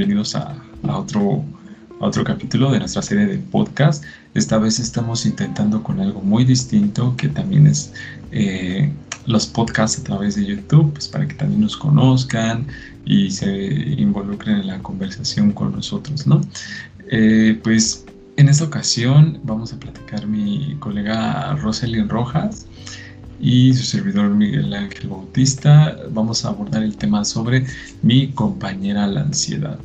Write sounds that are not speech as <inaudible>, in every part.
bienvenidos a, otro, otro capítulo de nuestra serie de podcast. Esta vez estamos intentando con algo muy distinto que también es eh, los podcasts a través de YouTube, pues para que también nos conozcan y se involucren en la conversación con nosotros, ¿no? Eh, pues en esta ocasión vamos a platicar mi colega Rosalind Rojas y su servidor Miguel Ángel Bautista. Vamos a abordar el tema sobre mi compañera la ansiedad.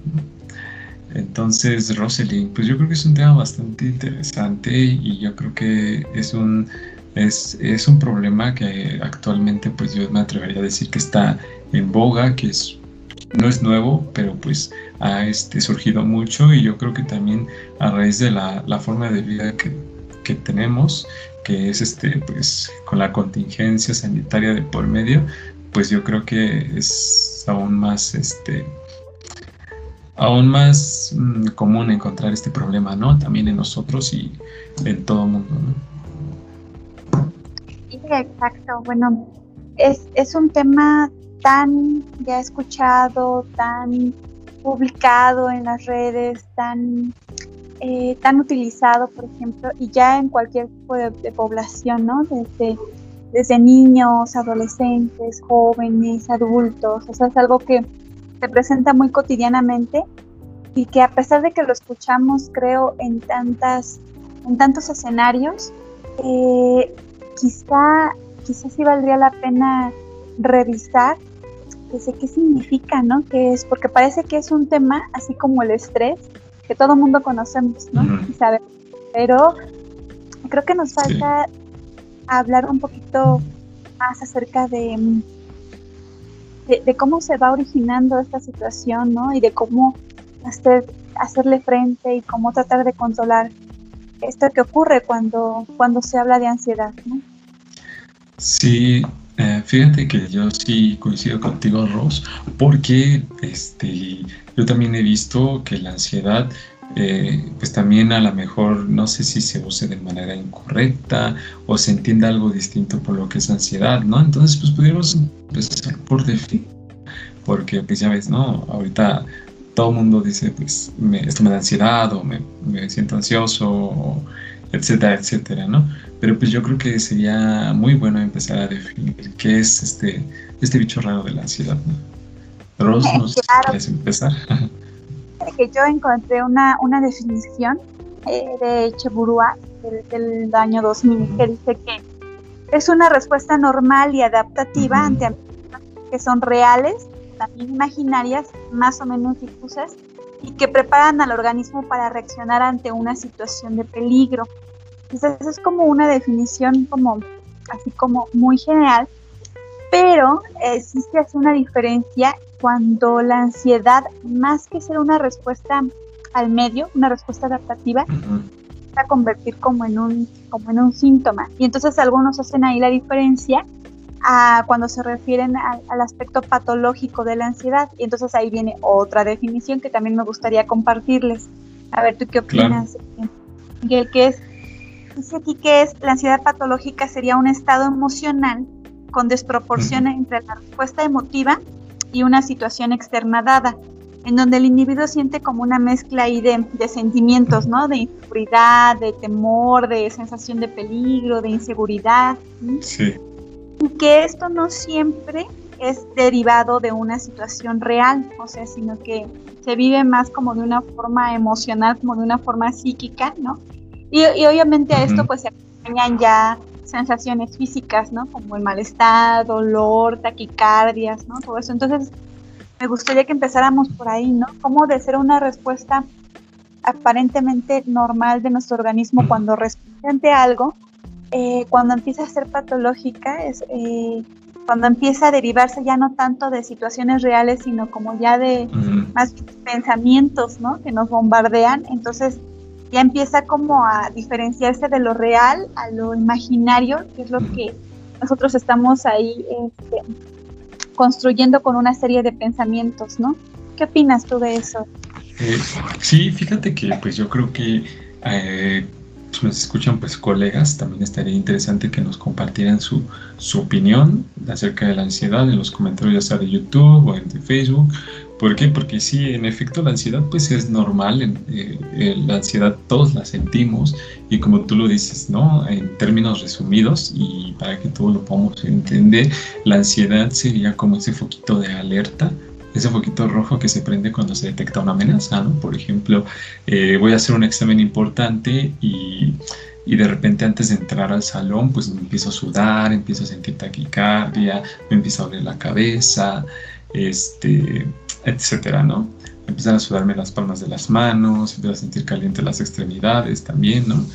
Entonces, Rosalind, pues yo creo que es un tema bastante interesante y yo creo que es un, es, es un problema que actualmente pues yo me atrevería a decir que está en boga, que es, no es nuevo, pero pues ha este, surgido mucho y yo creo que también a raíz de la, la forma de vida que, que tenemos, que es este, pues, con la contingencia sanitaria de por medio, pues yo creo que es aún más, este, aún más mm, común encontrar este problema, ¿no? También en nosotros y en todo el mundo, ¿no? Sí, exacto. Bueno, es, es un tema tan ya escuchado, tan publicado en las redes, tan eh, tan utilizado, por ejemplo, y ya en cualquier tipo de, población, ¿no? Desde, desde niños, adolescentes, jóvenes, adultos, o sea, es algo que se presenta muy cotidianamente y que a pesar de que lo escuchamos, creo, en, tantas, en tantos escenarios, eh, quizá, quizá sí valdría la pena revisar qué, qué significa, ¿no? Que es, porque parece que es un tema así como el estrés, que todo mundo conocemos, ¿no? Pero creo que nos falta hablar un poquito más acerca de, de, cómo se va originando esta situación, ¿no? Y de cómo hacer, hacerle frente y cómo tratar de controlar esto que ocurre cuando, cuando se habla de ansiedad, ¿no? Sí, eh, fíjate que yo sí coincido contigo, Ross, porque este, yo también he visto que la ansiedad, eh, pues también a lo mejor no sé si se use de manera incorrecta o se entienda algo distinto por lo que es ansiedad, ¿no? Entonces, pues podríamos empezar por definir, porque pues ya ves, ¿no? Ahorita todo el mundo dice, pues esto me da ansiedad o me, me siento ansioso, etcétera, etcétera, ¿no? Pero pues yo creo que sería muy bueno empezar a definir qué es este, este bicho raro de la ansiedad, ¿no? Ros, ¿nos quieres empezar? que yo encontré una, una definición eh, de Cheburua del, año 2000 que dice que es una respuesta normal y adaptativa ante que son reales, también imaginarias, más o menos difusas, y que preparan al organismo para reaccionar ante una situación de peligro. Entonces, es como una definición como así como muy general, pero existe hace una diferencia cuando la ansiedad, más que ser una respuesta al medio, una respuesta adaptativa, va a convertir como en un, como en un síntoma. Y entonces algunos hacen ahí la diferencia a cuando se refieren al aspecto patológico de la ansiedad. Y entonces ahí viene otra definición que también me gustaría compartirles. A ver, ¿tú qué opinas? Miguel, ¿qué es? Dice aquí que es la ansiedad patológica sería un estado emocional con desproporción entre la respuesta emotiva y una situación externa dada, en donde el individuo siente como una mezcla ahí de, sentimientos, ¿no? De inseguridad, de temor, de sensación de peligro, de inseguridad. Sí. Y que esto no siempre es derivado de una situación real, o sea, sino que se vive más como de una forma emocional, como de una forma psíquica, ¿no? Y, obviamente a esto pues se acompañan ya sensaciones físicas, ¿no? Como el malestar, dolor, taquicardias, ¿no? Todo eso. Entonces, me gustaría que empezáramos por ahí, ¿no? Cómo de ser una respuesta aparentemente normal de nuestro organismo cuando responde ante algo, eh, cuando empieza a ser patológica, es eh, cuando empieza a derivarse ya no tanto de situaciones reales, sino como ya de más pensamientos, ¿no? Que nos bombardean. Entonces, ya empieza como a diferenciarse de lo real a lo imaginario, que es lo que nosotros estamos ahí este, construyendo con una serie de pensamientos, ¿no? ¿Qué opinas tú de eso? Eh, sí, fíjate que pues yo creo que eh, nos escuchan pues colegas, también estaría interesante que nos compartieran su, su opinión acerca de la ansiedad en los comentarios ya sea de YouTube o en Facebook ¿Por qué? Porque sí, en efecto la ansiedad pues es normal, eh, la ansiedad todos la sentimos y como tú lo dices, ¿no? En términos resumidos y para que todos lo podamos entender, la ansiedad sería como ese foquito de alerta ese foquito rojo que se prende cuando se detecta una amenaza, ¿no? Por ejemplo, eh, voy a hacer un examen importante y, y, de repente antes de entrar al salón, pues me empiezo a sudar, empiezo a sentir taquicardia, me empieza a doler la cabeza, este, etcétera, ¿no? Empiezan a sudarme las palmas de las manos, empiezo a sentir caliente las extremidades también, ¿no?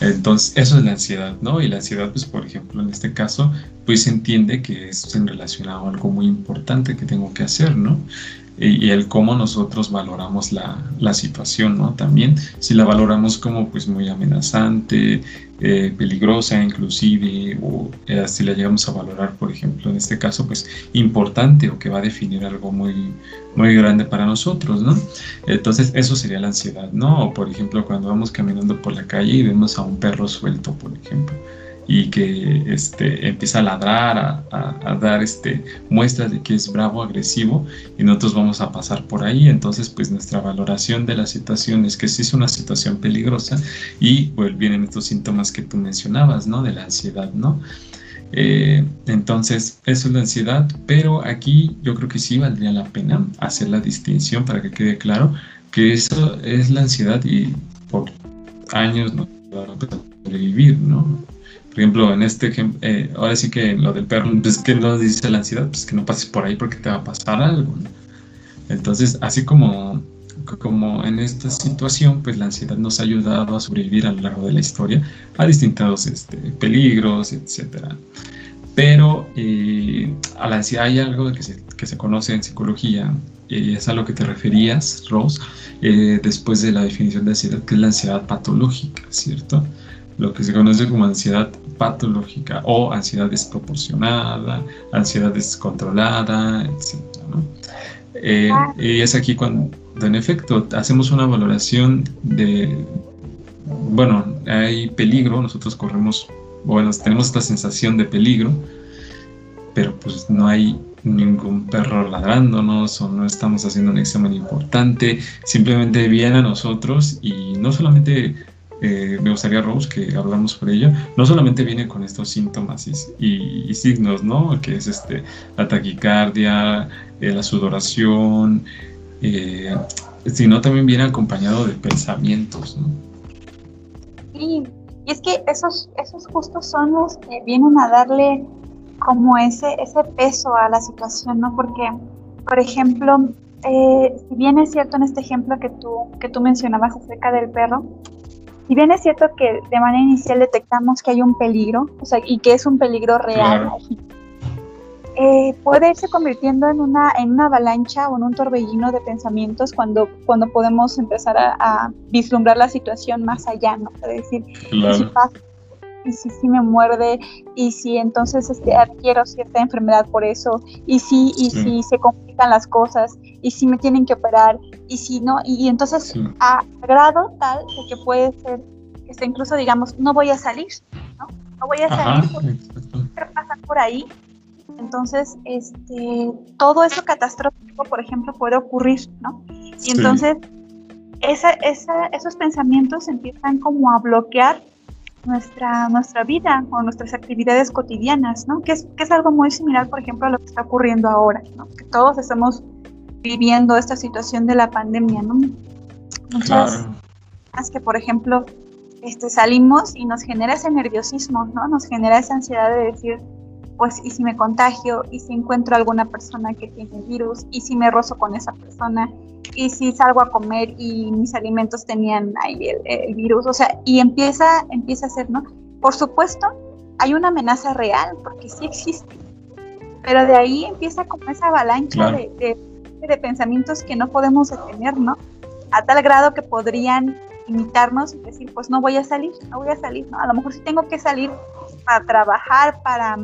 Entonces, eso es la ansiedad, ¿no? Y la ansiedad, pues, por ejemplo, en este caso, pues se entiende que es en relación a algo muy importante que tengo que hacer, ¿no? Y, el cómo nosotros valoramos la, la, situación, ¿no? También, si la valoramos como pues muy amenazante, eh, peligrosa inclusive, o eh, si la llegamos a valorar, por ejemplo, en este caso, pues importante o que va a definir algo muy, muy grande para nosotros, ¿no? Entonces, eso sería la ansiedad, ¿no? O por ejemplo, cuando vamos caminando por la calle y vemos a un perro suelto, por ejemplo y que este, empieza a ladrar, a, dar este, muestras de que es bravo, agresivo, y nosotros vamos a pasar por ahí. Entonces, pues nuestra valoración de la situación es que sí es una situación peligrosa y pues, vienen estos síntomas que tú mencionabas, ¿no? De la ansiedad, ¿no? Eh, entonces, eso es la ansiedad, pero aquí yo creo que sí valdría la pena hacer la distinción para que quede claro que eso es la ansiedad y por años no va a vivir, ¿no? Por ejemplo, en este ejemplo, eh, ahora sí que lo del perro, pues que no dice la ansiedad, pues que no pases por ahí porque te va a pasar algo. Entonces, así como, como en esta situación, pues la ansiedad nos ha ayudado a sobrevivir a lo largo de la historia a distintos este, peligros, etcétera. Pero eh, a la ansiedad hay algo que se, que se conoce en psicología, y es a lo que te referías, Rose, eh, después de la definición de ansiedad, que es la ansiedad patológica, ¿cierto? Lo que se conoce como ansiedad patológica o ansiedad desproporcionada, ansiedad descontrolada, etc. Eh, y es aquí cuando, en efecto, hacemos una valoración de, bueno, hay peligro, nosotros corremos, bueno, tenemos esta sensación de peligro, pero pues no hay ningún perro ladrándonos o no estamos haciendo un examen importante, simplemente viene a nosotros y no solamente eh, me gustaría, Rose, que hablamos por ello, no solamente viene con estos síntomas y, signos, ¿no? Que es este, la taquicardia, eh, la sudoración, eh, sino también viene acompañado de pensamientos, ¿no? Sí, y es que esos, esos justos son los que vienen a darle como ese, ese peso a la situación, ¿no? Porque, por ejemplo, si bien es cierto en este ejemplo que tú, que tú mencionabas acerca del perro, si bien es cierto que de manera inicial detectamos que hay un peligro, o sea, y que es un peligro real, eh, puede irse convirtiendo en una, en una avalancha o en un torbellino de pensamientos cuando, cuando podemos empezar a, vislumbrar la situación más allá, ¿no? Es decir, si pasa y si, si me muerde y si entonces este, adquiero cierta enfermedad por eso y si y si se complican las cosas y si me tienen que operar y si no y, entonces a grado tal de que puede ser que incluso digamos no voy a salir no no voy a salir porque pasar por ahí. Entonces este todo eso catastrófico por ejemplo puede ocurrir no y entonces esa, esa, esos pensamientos empiezan como a bloquear nuestra, nuestra vida o nuestras actividades cotidianas, ¿no? Que es, que es algo muy similar, por ejemplo, a lo que está ocurriendo ahora, ¿no? Que todos estamos viviendo esta situación de la pandemia, ¿no? Muchas claro. que, por ejemplo, este, salimos y nos genera ese nerviosismo, ¿no? Nos genera esa ansiedad de decir, pues, ¿y si me contagio? ¿Y si encuentro alguna persona que tiene el virus? ¿Y si me rozo con esa persona? Y si salgo a comer y mis alimentos tenían ahí el, virus, o sea, y empieza, empieza a ser, ¿no? Por supuesto, hay una amenaza real, porque sí existe, pero de ahí empieza como esa avalancha de, de, pensamientos que no podemos detener, ¿no? A tal grado que podrían imitarnos y decir, pues no voy a salir, no voy a salir, ¿no? A lo mejor sí tengo que salir para trabajar, para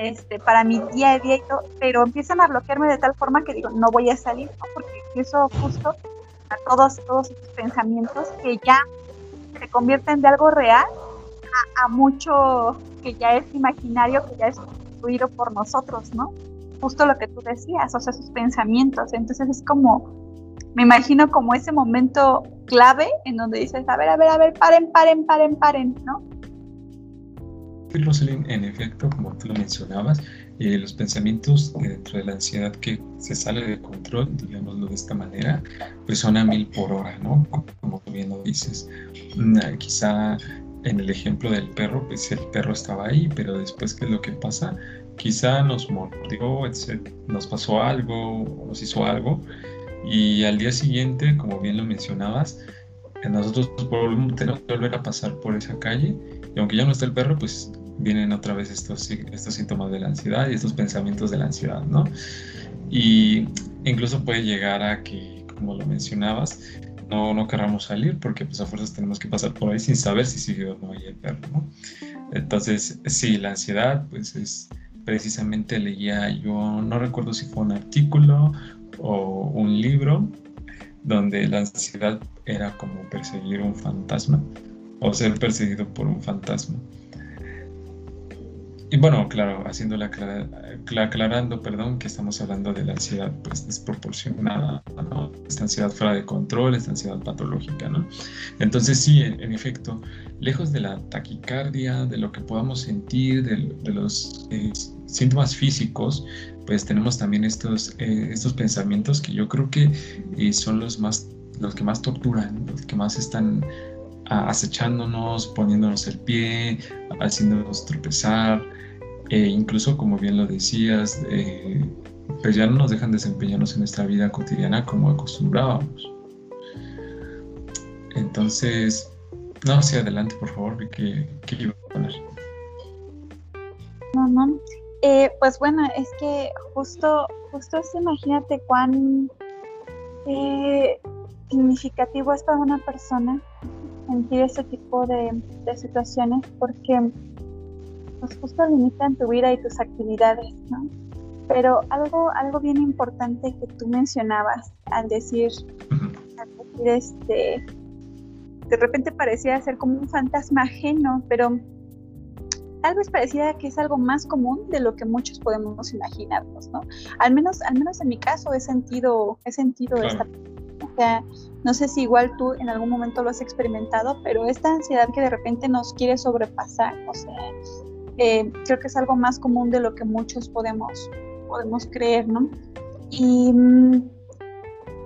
este, para mi día a día pero empiezan a bloquearme de tal forma que digo, no voy a salir, porque eso justo a todos, todos estos pensamientos que ya se convierten de algo real a, mucho que ya es imaginario, que ya es construido por nosotros, ¿no? justo lo que tú decías, o sea, sus pensamientos. Entonces es como, me imagino como ese momento clave en donde dices, a ver, a ver, a ver, paren, paren, paren, paren, ¿no? en efecto, como tú lo mencionabas, eh, los pensamientos dentro de la ansiedad que se sale de control, digámoslo de esta manera, pues son a mil por hora, ¿no? Como tú bien lo dices. Mm, quizá en el ejemplo del perro, pues el perro estaba ahí, pero después, ¿qué es lo que pasa? Quizá nos mordió, nos pasó algo, nos hizo algo, y al día siguiente, como bien lo mencionabas, nosotros tenemos que volver a pasar por esa calle, y aunque ya no está el perro, pues vienen otra vez estos, estos síntomas de la ansiedad y estos pensamientos de la ansiedad, ¿no? Y incluso puede llegar a que, como lo mencionabas, no, no querramos salir porque pues a fuerzas tenemos que pasar por ahí sin saber si sigue o no hay el perro, ¿no? Entonces, sí, la ansiedad pues es precisamente leía, yo no recuerdo si fue un artículo o un libro donde la ansiedad era como perseguir un fantasma o ser perseguido por un fantasma. Y bueno, claro, haciendo la, aclarando, perdón, que estamos hablando de la ansiedad pues desproporcionada, ¿no? Esta ansiedad fuera de control, esta ansiedad patológica, ¿no? Entonces sí, en, efecto, lejos de la taquicardia, de lo que podamos sentir, de, los eh, síntomas físicos, pues tenemos también estos, eh, estos pensamientos que yo creo que eh, son los más los que más torturan, los que más están acechándonos, poniéndonos el pie, haciéndonos tropezar, e incluso como bien lo decías, eh, pues ya no nos dejan desempeñarnos en nuestra vida cotidiana como acostumbrábamos. Entonces, no, hacia adelante, por favor, ¿qué, iba a poner? No, no. Eh, pues bueno, es que justo, justo imagínate cuán eh, significativo es para una persona sentir ese tipo de, de situaciones porque pues justo limitan tu vida y tus actividades, ¿no? Pero algo, algo bien importante que tú mencionabas al decir, al decir este, de repente parecía ser como un fantasma ajeno, pero tal vez parecía que es algo más común de lo que muchos podemos imaginarnos, ¿no? Al menos, al menos en mi caso he sentido, he sentido esta o sea, no sé si igual tú en algún momento lo has experimentado, pero esta ansiedad que de repente nos quiere sobrepasar, o sea, eh, creo que es algo más común de lo que muchos podemos, podemos creer, ¿no? Y,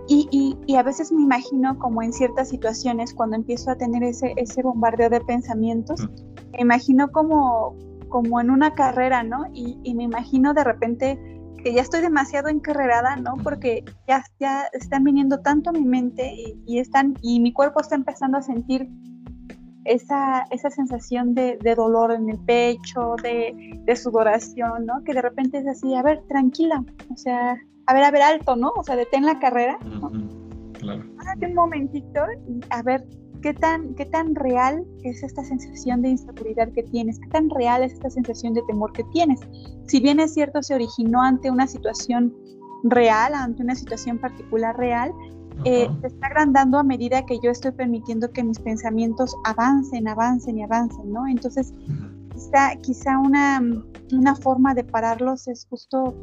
y, y, a veces me imagino como en ciertas situaciones, cuando empiezo a tener ese, ese bombardeo de pensamientos, me imagino como, como en una carrera, ¿no? Y, y me imagino de repente que ya estoy demasiado encarrerada, ¿no? Porque ya, ya están viniendo tanto a mi mente y, y, están, y mi cuerpo está empezando a sentir esa, esa sensación de, dolor en el pecho, de, sudoración, ¿no? Que de repente es así, a ver, tranquila, o sea, a ver, a ver, alto, ¿no? O sea, detén la carrera, ¿no? Claro. un momentito y a ver qué tan, qué tan real es esta sensación de inseguridad que tienes, qué tan real es esta sensación de temor que tienes. Si bien es cierto, se originó ante una situación real, ante una situación particular real, eh, se está agrandando a medida que yo estoy permitiendo que mis pensamientos avancen, avancen y avancen, ¿no? Entonces, quizá, quizá una, una forma de pararlos es justo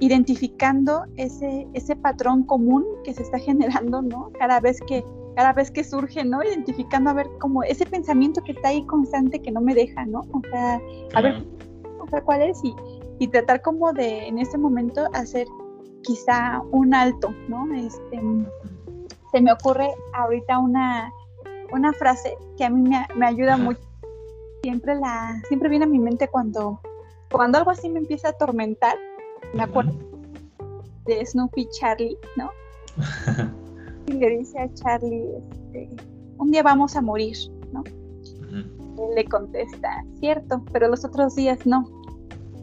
identificando ese, ese patrón común que se está <laughs> generando, ¿no? Cada vez que, cada vez que surge, ¿no? Identificando a ver como ese pensamiento que está ahí constante que no me deja, ¿no? O sea, a ver, o sea, cuál es y, y tratar como de en ese momento hacer quizá un alto, ¿no? Este, se me ocurre ahorita una, una frase que a mí me, ayuda mucho. Siempre, la, siempre viene a mi mente cuando, cuando algo así me empieza a atormentar. Me acuerdo de Snoopy Charlie, ¿no? <laughs> y le dice a Charlie, este, un día vamos a morir, ¿no? Él le contesta, cierto, pero los otros días no.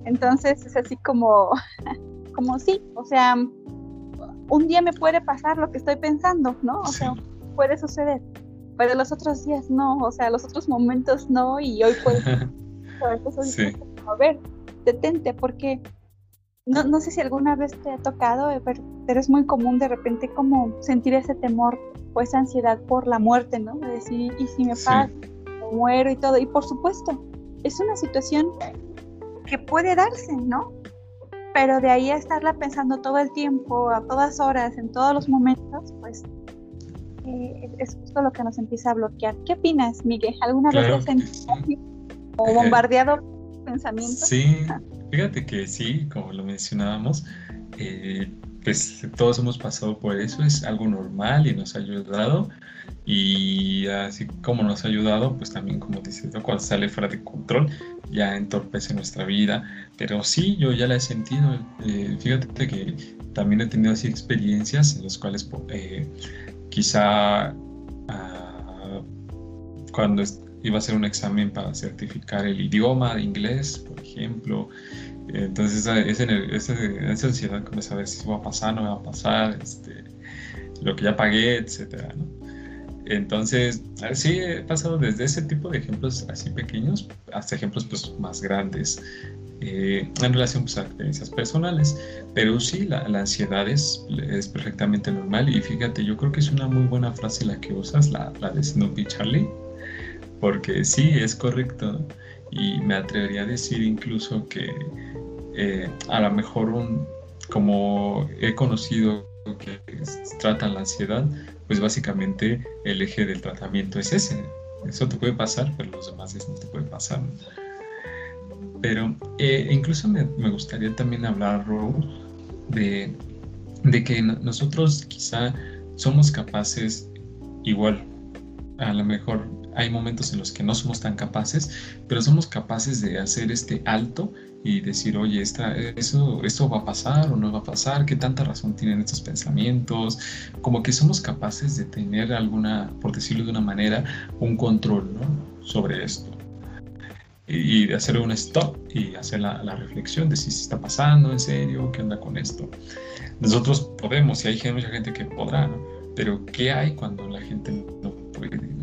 Entonces es así como, <laughs> como sí, o sea, un día me puede pasar lo que estoy pensando, ¿no? O sea, puede suceder, pero los otros días no, o sea, los otros momentos no, y hoy puede. <laughs> sí. A ver, detente, porque no, no sé si alguna vez te ha tocado, pero es muy común de repente como sentir ese temor o esa ansiedad por la muerte, ¿no? De decir, ¿y si me pasa? Muero y todo. Y por supuesto, es una situación que puede darse, ¿no? Pero de ahí a estarla pensando todo el tiempo, a todas horas, en todos los momentos, pues eh, es justo lo que nos empieza a bloquear. ¿Qué opinas, Miguel? ¿Alguna vez has sentido o bombardeado pensamientos? Sí, fíjate que sí, como lo mencionábamos, eh, pues todos hemos pasado por eso, es algo normal y nos ha ayudado. Y así como nos ha ayudado, pues también, como dices, cuando sale fuera de control, ya entorpece nuestra vida. Pero sí, yo ya la he sentido. Eh, fíjate que también he tenido así experiencias en las cuales eh, quizá ah, cuando iba a hacer un examen para certificar el idioma de inglés, por ejemplo, entonces esa, esa, esa, ansiedad como saber si va a pasar, no va a pasar, este, lo que ya pagué, etcétera, Entonces, sí, he pasado desde ese tipo de ejemplos así pequeños hasta ejemplos pues, más grandes eh, en relación pues, a experiencias personales. Pero sí, la, la, ansiedad es, es perfectamente normal y fíjate, yo creo que es una muy buena frase la que usas, la, la de Snoopy Charlie, porque sí, es correcto y me atrevería a decir incluso que eh, a lo mejor un, como he conocido que tratan la ansiedad, pues básicamente el eje del tratamiento es ese. Eso te puede pasar, pero los demás no te puede pasar. Pero eh, incluso me, gustaría también hablar, de, de que nosotros quizá somos capaces igual, a lo mejor hay momentos en los que no somos tan capaces, pero somos capaces de hacer este alto y decir, oye, esta, eso, esto va a pasar o no va a pasar, qué tanta razón tienen estos pensamientos, como que somos capaces de tener alguna, por decirlo de una manera, un control sobre esto. Y, de hacer un stop y hacer la, la, reflexión de si se está pasando en serio, qué onda con esto. Nosotros podemos, y hay mucha gente que podrá, ¿no? Pero ¿qué hay cuando la gente no puede?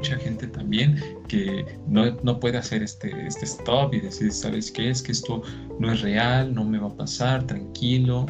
Mucha gente también que no, no, puede hacer este, este stop y decir, ¿sabes qué? Es que esto no es real, no me va a pasar, tranquilo.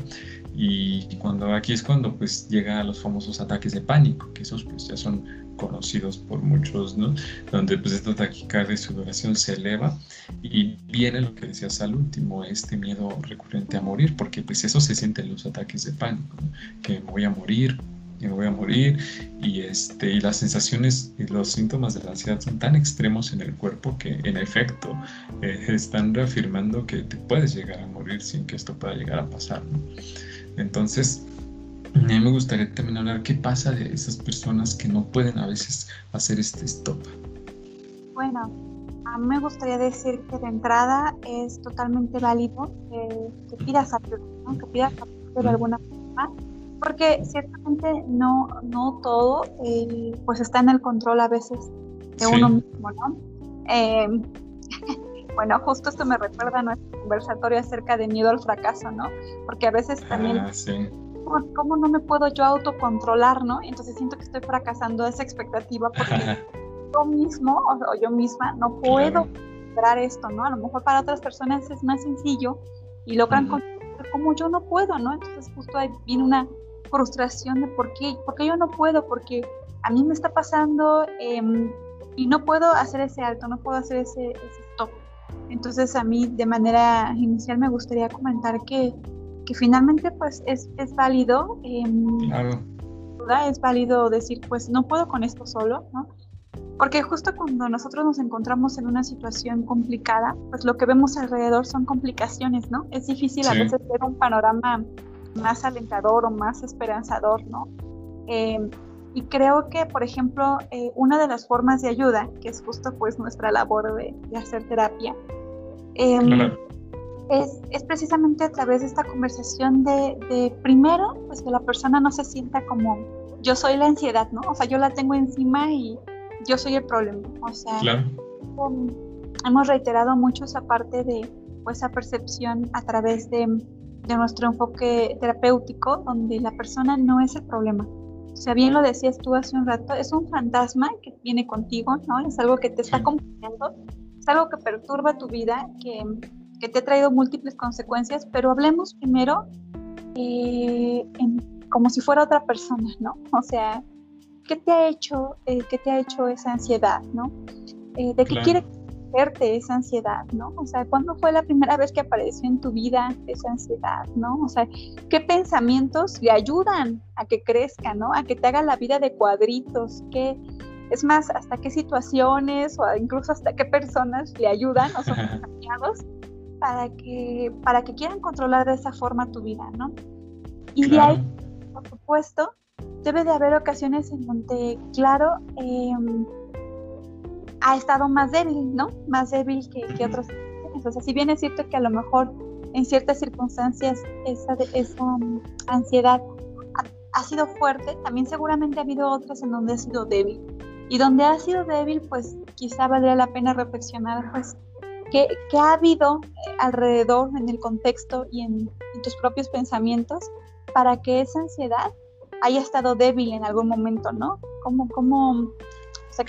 Y cuando aquí es cuando pues llega a los famosos ataques de pánico, que esos pues ya son conocidos por muchos, ¿no? Donde pues esta taquicardia y sudoración se eleva y viene lo que decías al último, este miedo recurrente a morir, porque pues eso se siente en los ataques de pánico, que me voy a morir, me voy a morir y este y las sensaciones y los síntomas de la ansiedad son tan extremos en el cuerpo que en efecto eh, están reafirmando que te puedes llegar a morir sin que esto pueda llegar a pasar entonces a mí me gustaría también hablar qué pasa de esas personas que no pueden a veces hacer este stop. Bueno a mí me gustaría decir que de entrada es totalmente válido que, pidas ayuda, que pidas ayuda de alguna forma porque ciertamente no, no todo eh, pues está en el control a veces de uno mismo, ¿no? Em, <laughs> bueno, justo esto me recuerda a nuestro conversatorio acerca de miedo al fracaso, ¿no? Porque a veces también, ah, ¿cómo, no me puedo yo autocontrolar, ¿no? Entonces siento que estoy fracasando esa expectativa porque <laughs> yo mismo o, yo misma no puedo lograr esto, ¿no? A lo mejor para otras personas es más sencillo y logran uh como yo no puedo, ¿no? Entonces justo ahí viene una frustración de por qué, porque yo no puedo, porque a mí me está pasando em, y no puedo hacer ese alto, no puedo hacer ese, stop. Entonces a mí de manera inicial me gustaría comentar que, que finalmente pues es, es válido, claro. es válido decir pues no puedo con esto solo, ¿no? Porque justo cuando nosotros nos encontramos en una situación complicada, pues lo que vemos alrededor son complicaciones, ¿no? Es difícil a veces ver un panorama más alentador o más esperanzador, ¿no? Em, y creo que, por ejemplo, eh, una de las formas de ayuda, que es justo pues nuestra labor de, hacer terapia, em, es, es, precisamente a través de esta conversación de, de, primero, pues que la persona no se sienta como yo soy la ansiedad, ¿no? O sea, yo la tengo encima y yo soy el problema. O sea, hemos reiterado mucho esa parte de pues, esa percepción a través de de nuestro enfoque terapéutico, donde la persona no es el problema. O sea, bien lo decías tú hace un rato, es un fantasma que viene contigo, ¿no? Es algo que te está acompañando, es algo que perturba tu vida, que, que te ha traído múltiples consecuencias, pero hablemos primero eh, como si fuera otra persona, ¿no? O sea, ¿qué te ha hecho, eh, qué te ha hecho esa ansiedad, ¿no? Eh, ¿De qué quiere protegerte esa ansiedad, ¿no? O sea, ¿cuándo fue la primera vez que apareció en tu vida esa ansiedad, ¿no? O sea, ¿qué pensamientos le ayudan a que crezca, ¿no? A que te haga la vida de cuadritos, ¿qué, es más, hasta qué situaciones o incluso hasta qué personas le ayudan o son cambiados para que, para que quieran controlar de esa forma tu vida, ¿no? Y de ahí, por supuesto, debe de haber ocasiones en donde, claro, em, ha estado más débil, ¿no? Más débil que, que otras O sea, si bien es cierto que a lo mejor en ciertas circunstancias esa, esa um, ansiedad ha, sido fuerte, también seguramente ha habido otras en donde ha sido débil. Y donde ha sido débil, pues quizá valdría la pena reflexionar, pues, qué, ha habido eh, alrededor, en el contexto y en, tus propios pensamientos para que esa ansiedad haya estado débil en algún momento, ¿no? ¿Cómo, cómo, o sea,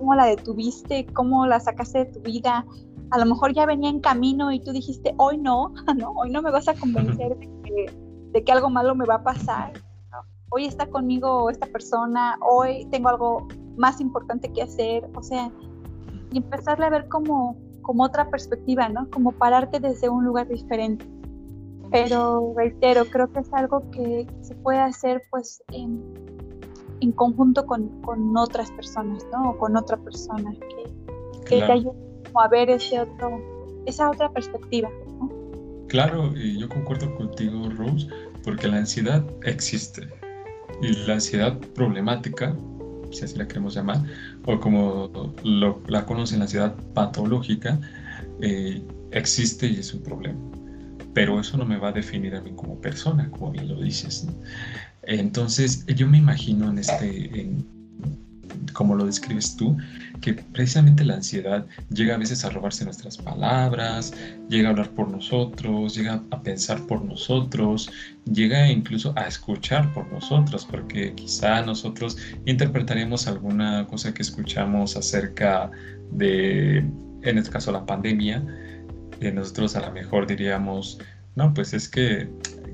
cómo la detuviste? ¿Cómo la sacaste de tu vida? A lo mejor ya venía en camino y tú dijiste, hoy no, <laughs> no, hoy no me vas a convencer de que, algo malo me va a pasar. Hoy está conmigo esta persona, hoy tengo algo más importante que hacer, o sea, y empezarle a ver como, como otra perspectiva, ¿no? Como pararte desde un lugar diferente. Pero reitero, creo que es algo que se puede hacer pues en, en conjunto con, con, otras personas, ¿no? O con otra persona que, que te ayude a ver ese otro, esa otra perspectiva. ¿no? Claro, y yo concuerdo contigo, Rose, porque la ansiedad existe. Y la ansiedad problemática, si así la queremos llamar, o como lo, la conocen, la ansiedad patológica, eh, existe y es un problema. Pero eso no me va a definir a mí como persona, como bien lo dices. Entonces, yo me imagino en este, como lo describes tú, que precisamente la ansiedad llega a veces a robarse nuestras palabras, llega a hablar por nosotros, llega a pensar por nosotros, llega incluso a escuchar por nosotros, porque quizá nosotros interpretaremos alguna cosa que escuchamos acerca de, en este caso, la pandemia, y nosotros a lo mejor diríamos, no, pues es que,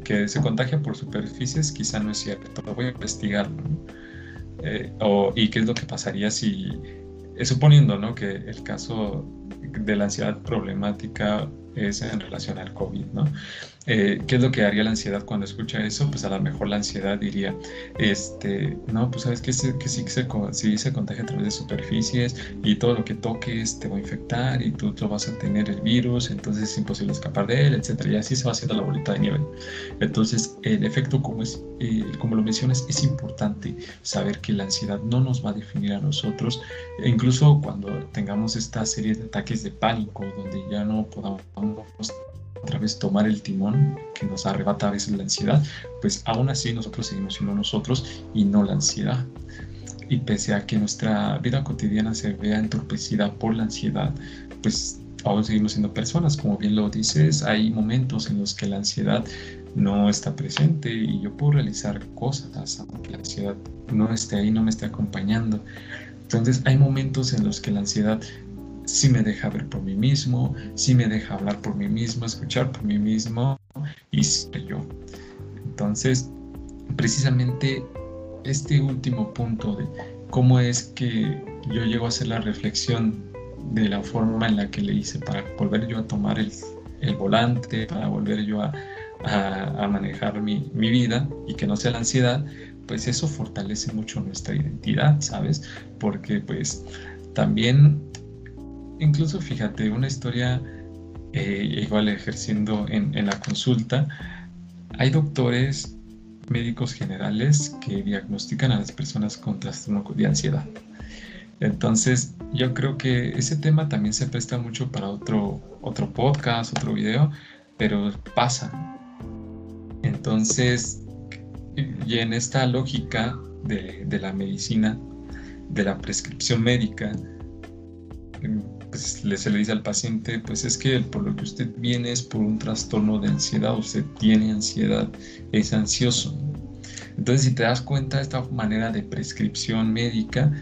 que se contagia por superficies, quizá no es cierto, voy a investigarlo. Eh, o, ¿Y qué es lo que pasaría si, eh, suponiendo ¿no? que el caso de la ansiedad problemática es en relación al COVID, ¿no? Eh, ¿Qué es lo que haría la ansiedad cuando escucha eso? Pues a lo mejor la ansiedad diría, este, no, pues sabes que, que sí, se, se contagia a través de superficies y todo lo que toques te va a infectar y tú, tú vas a tener el virus, entonces es imposible escapar de él, etcétera. Y así se va haciendo la bolita de nieve. Entonces, el efecto, como, es, eh, como lo mencionas, es importante saber que la ansiedad no nos va a definir a nosotros, e incluso cuando tengamos esta serie de ataques de pánico, donde ya no podamos otra vez tomar el timón que nos arrebata a veces la ansiedad, pues aún así nosotros seguimos siendo nosotros y no la ansiedad. Y pese a que nuestra vida cotidiana se vea entorpecida por la ansiedad, pues aún seguimos siendo personas, como bien lo dices, hay momentos en los que la ansiedad no está presente y yo puedo realizar cosas aunque la ansiedad no esté ahí, no me esté acompañando. Entonces hay momentos en los que la ansiedad si me deja ver por mí mismo, si me deja hablar por mí mismo, escuchar por mí mismo y ser yo. Entonces, precisamente este último punto de cómo es que yo llego a hacer la reflexión de la forma en la que le hice para volver yo a tomar el, volante, para volver yo a, manejar mi, mi, vida y que no sea la ansiedad, pues eso fortalece mucho nuestra identidad, ¿sabes? Porque pues también Incluso fíjate, una historia eh, igual ejerciendo en, la consulta, hay doctores médicos generales que diagnostican a las personas con trastorno de ansiedad. Entonces, yo creo que ese tema también se presta mucho para otro, otro podcast, otro video, pero pasa. Entonces, y en esta lógica de, de la medicina, de la prescripción médica, le, se le dice al paciente, pues es que por lo que usted viene es por un trastorno de ansiedad, usted tiene ansiedad, es ansioso. Entonces, si te das cuenta de esta manera de prescripción médica,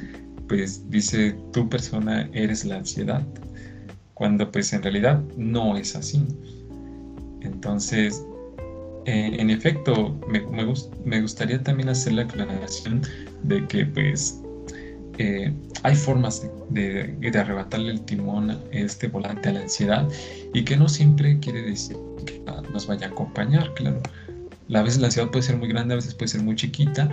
pues dice, tu persona eres la ansiedad, cuando pues en realidad no es así. Entonces, eh, en efecto, me, me, me gustaría también hacer la aclaración de que pues eh, hay formas de, arrebatarle el timón, este volante a la ansiedad, y que no siempre quiere decir que nos vaya a acompañar, claro. A veces la ansiedad puede ser muy grande, a veces puede ser muy chiquita,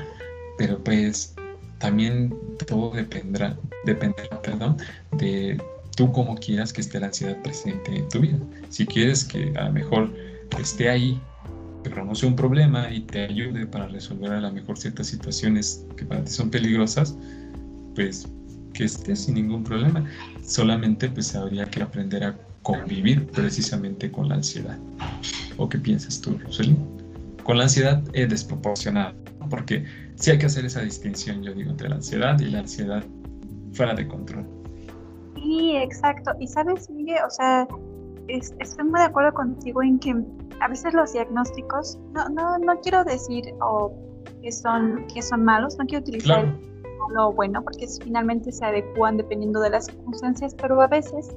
pero pues también todo dependerá, dependerá perdón, de tú cómo quieras que esté la ansiedad presente en tu vida. Si quieres que a lo mejor esté ahí, pero no sea un problema y te ayude para resolver a lo mejor ciertas situaciones que para ti son peligrosas, pues que esté sin ningún problema. Solamente pues habría que aprender a convivir precisamente con la ansiedad. ¿O qué piensas tú, Rosely? Con la ansiedad es desproporcionada, porque sí hay que hacer esa distinción, yo digo, entre la ansiedad y la ansiedad fuera de control. Sí, exacto. Y sabes, Miguel, o sea, estoy muy de acuerdo contigo en que a veces los diagnósticos, no, no, no quiero decir que, son, que son malos, no quiero utilizar lo bueno, porque finalmente se adecúan dependiendo de las circunstancias, pero a veces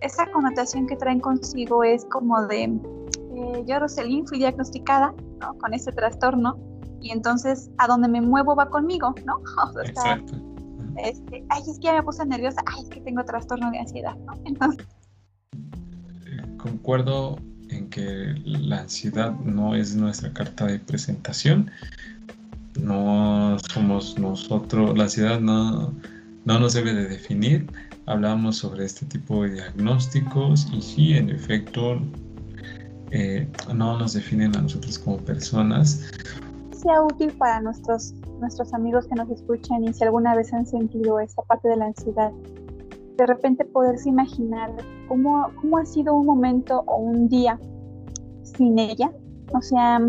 esa connotación que traen consigo es como de, eh, yo Roselín fui diagnosticada con ese trastorno y entonces a donde me muevo va conmigo, ¿no? <laughs> Exacto. Este, ay, es que ya me puse nerviosa, ay, es que tengo trastorno de ansiedad, ¿no? <laughs> Entonces... Concuerdo en que la ansiedad no es nuestra carta de presentación, no somos nosotros, la ansiedad no, no nos debe de definir. Hablamos sobre este tipo de diagnósticos y sí, en efecto, eh, no nos definen a nosotros como personas. Sea útil para nuestros, nuestros amigos que nos escuchan y si alguna vez han sentido esa parte de la ansiedad, de repente poderse imaginar cómo, cómo ha sido un momento o un día sin ella. O sea,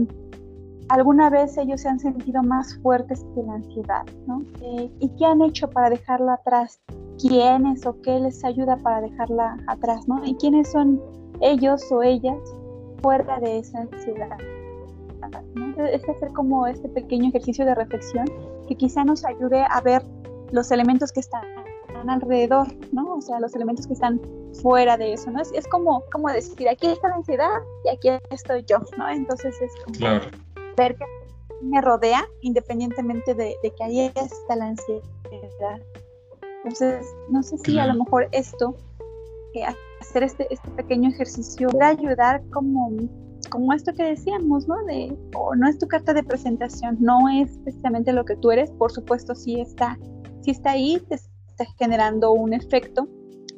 alguna vez ellos se han sentido más fuertes que la ansiedad, ¿no? Eh, ¿Y qué han hecho para dejarla atrás? ¿Quiénes o qué les ayuda para dejarla atrás, ¿no? ¿Y quiénes son ellos o ellas fuera de esa ansiedad? Es hacer como este pequeño ejercicio de reflexión que quizá nos ayude a ver los elementos que están alrededor, ¿no? O sea, los elementos que están fuera de eso, ¿no? Es, es como, como decir, aquí está la ansiedad y aquí estoy yo, ¿no? Entonces es como claro ver que me rodea independientemente de, que ahí está la ansiedad. Entonces, no sé si a lo mejor esto, hacer este, este pequeño ejercicio, puede ayudar como, como esto que decíamos, ¿no? De, o no es tu carta de presentación, no es precisamente lo que tú eres, por supuesto sí está, sí está ahí, te está generando un efecto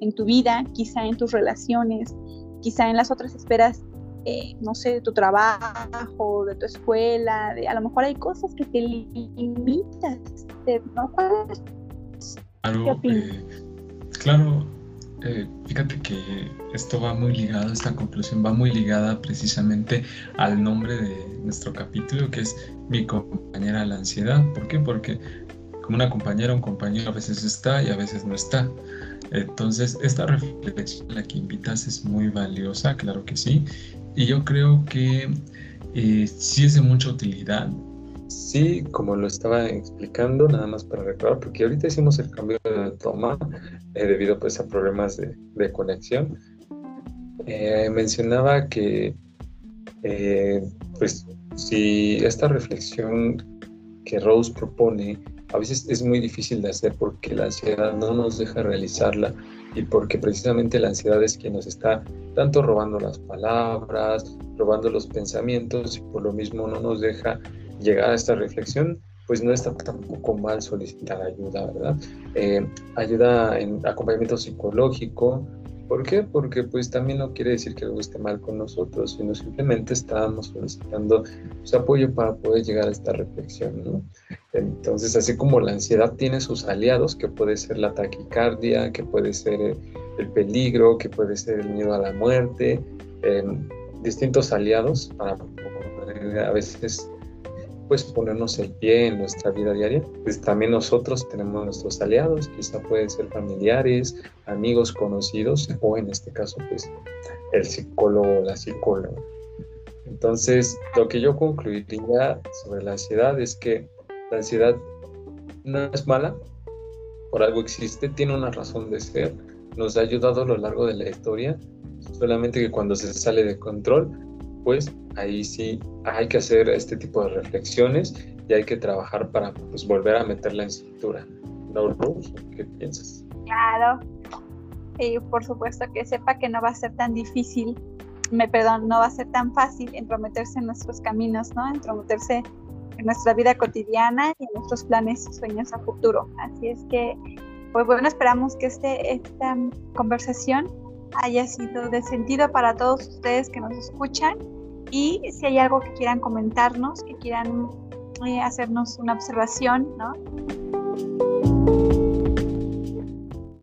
en tu vida, quizá en tus relaciones, quizá en las otras esferas eh, no sé, de tu trabajo, de tu escuela, de, a lo mejor hay cosas que te limitas, ¿no? Claro, eh, claro eh, fíjate que esto va muy ligado, esta conclusión va muy ligada precisamente al nombre de nuestro capítulo, que es mi compañera la ansiedad. ¿Por qué? Porque como una compañera, un compañero a veces está y a veces no está. Entonces, esta reflexión a la que invitas es muy valiosa, claro que sí, y yo creo que eh, sí es de mucha utilidad. Sí, como lo estaba explicando, nada más para recordar, porque ahorita hicimos el cambio de toma eh, debido pues, a problemas de, conexión. Eh, mencionaba que pues si esta reflexión que Rose propone a veces es muy difícil de hacer porque la ansiedad no nos deja realizarla y porque precisamente la ansiedad es quien nos está tanto robando las palabras, robando los pensamientos y por lo mismo no nos deja llegar a esta reflexión, pues no está tampoco mal solicitar ayuda, ¿verdad? Eh, ayuda en acompañamiento psicológico, ¿Por qué? Porque pues también no quiere decir que algo esté mal con nosotros, sino simplemente estábamos solicitando pues, apoyo para poder llegar a esta reflexión, ¿no? Entonces, así como la ansiedad tiene sus aliados, que puede ser la taquicardia, que puede ser el peligro, que puede ser el miedo a la muerte, distintos aliados para a veces pues ponernos el pie en nuestra vida diaria. Pues también nosotros tenemos nuestros aliados, quizá pueden ser familiares, amigos, conocidos o en este caso pues el psicólogo o la psicóloga. Entonces, lo que yo concluiría sobre la ansiedad es que la ansiedad no es mala, por algo existe, tiene una razón de ser, nos ha ayudado a lo largo de la historia, solamente que cuando se sale de control, pues ahí sí hay que hacer este tipo de reflexiones y hay que trabajar para pues, volver a meterla en cintura. ¿no, Rose? ¿Qué piensas? Claro, y por supuesto que sepa que no va a ser tan difícil, me perdón, no va a ser tan fácil entrometerse en nuestros caminos, ¿no? Entrometerse en nuestra vida cotidiana y en nuestros planes y sueños a futuro. Así es que, pues bueno, esperamos que este, esta conversación haya sido de sentido para todos ustedes que nos escuchan y si hay algo que quieran comentarnos, que quieran eh, hacernos una observación, ¿no?